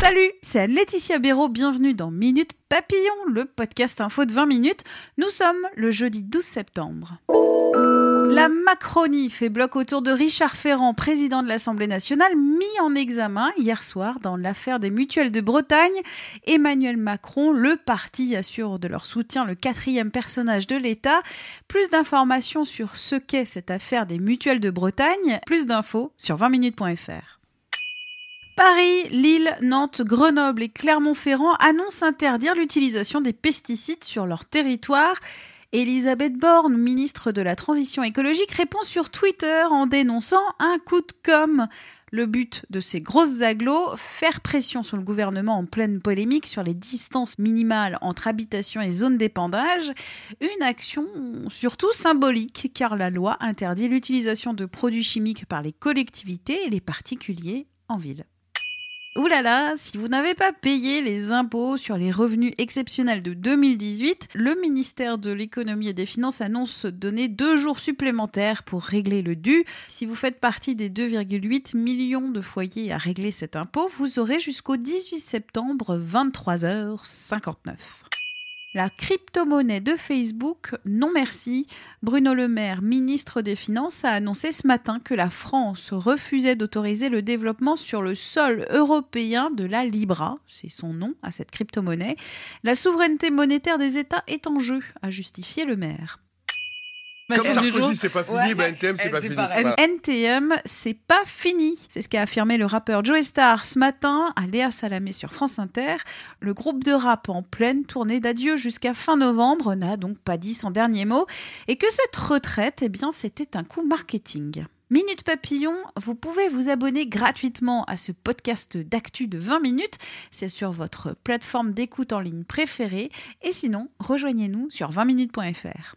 Salut, c'est Laetitia Béraud, bienvenue dans Minute Papillon, le podcast info de 20 minutes. Nous sommes le jeudi 12 septembre. La Macronie fait bloc autour de Richard Ferrand, président de l'Assemblée nationale, mis en examen hier soir dans l'affaire des mutuelles de Bretagne. Emmanuel Macron, le parti, assure de leur soutien le quatrième personnage de l'État. Plus d'informations sur ce qu'est cette affaire des mutuelles de Bretagne, plus d'infos sur 20minutes.fr. Paris, Lille, Nantes, Grenoble et Clermont-Ferrand annoncent interdire l'utilisation des pesticides sur leur territoire. Elisabeth Borne, ministre de la Transition écologique, répond sur Twitter en dénonçant un coup de com'. Le but de ces grosses agglos, faire pression sur le gouvernement en pleine polémique sur les distances minimales entre habitation et zone d'épandage. Une action surtout symbolique, car la loi interdit l'utilisation de produits chimiques par les collectivités et les particuliers en ville. Ouh là là, si vous n'avez pas payé les impôts sur les revenus exceptionnels de 2018, le ministère de l'économie et des finances annonce donner deux jours supplémentaires pour régler le dû. Si vous faites partie des 2,8 millions de foyers à régler cet impôt, vous aurez jusqu'au 18 septembre 23h59. La crypto-monnaie de Facebook, non merci. Bruno Le Maire, ministre des Finances, a annoncé ce matin que la France refusait d'autoriser le développement sur le sol européen de la Libra, c'est son nom à cette crypto-monnaie. La souveraineté monétaire des États est en jeu, a justifié le maire. Comme Sarkozy, c'est pas fini, bah, NTM, c'est pas fini. Voilà. NTM, c'est pas fini. C'est ce qu'a affirmé le rappeur Joe Star ce matin à Léa Salamé sur France Inter. Le groupe de rap en pleine tournée d'adieu jusqu'à fin novembre n'a donc pas dit son dernier mot et que cette retraite, eh bien, c'était un coup marketing. Minute Papillon, vous pouvez vous abonner gratuitement à ce podcast d'actu de 20 minutes. C'est sur votre plateforme d'écoute en ligne préférée. Et sinon, rejoignez-nous sur 20minutes.fr.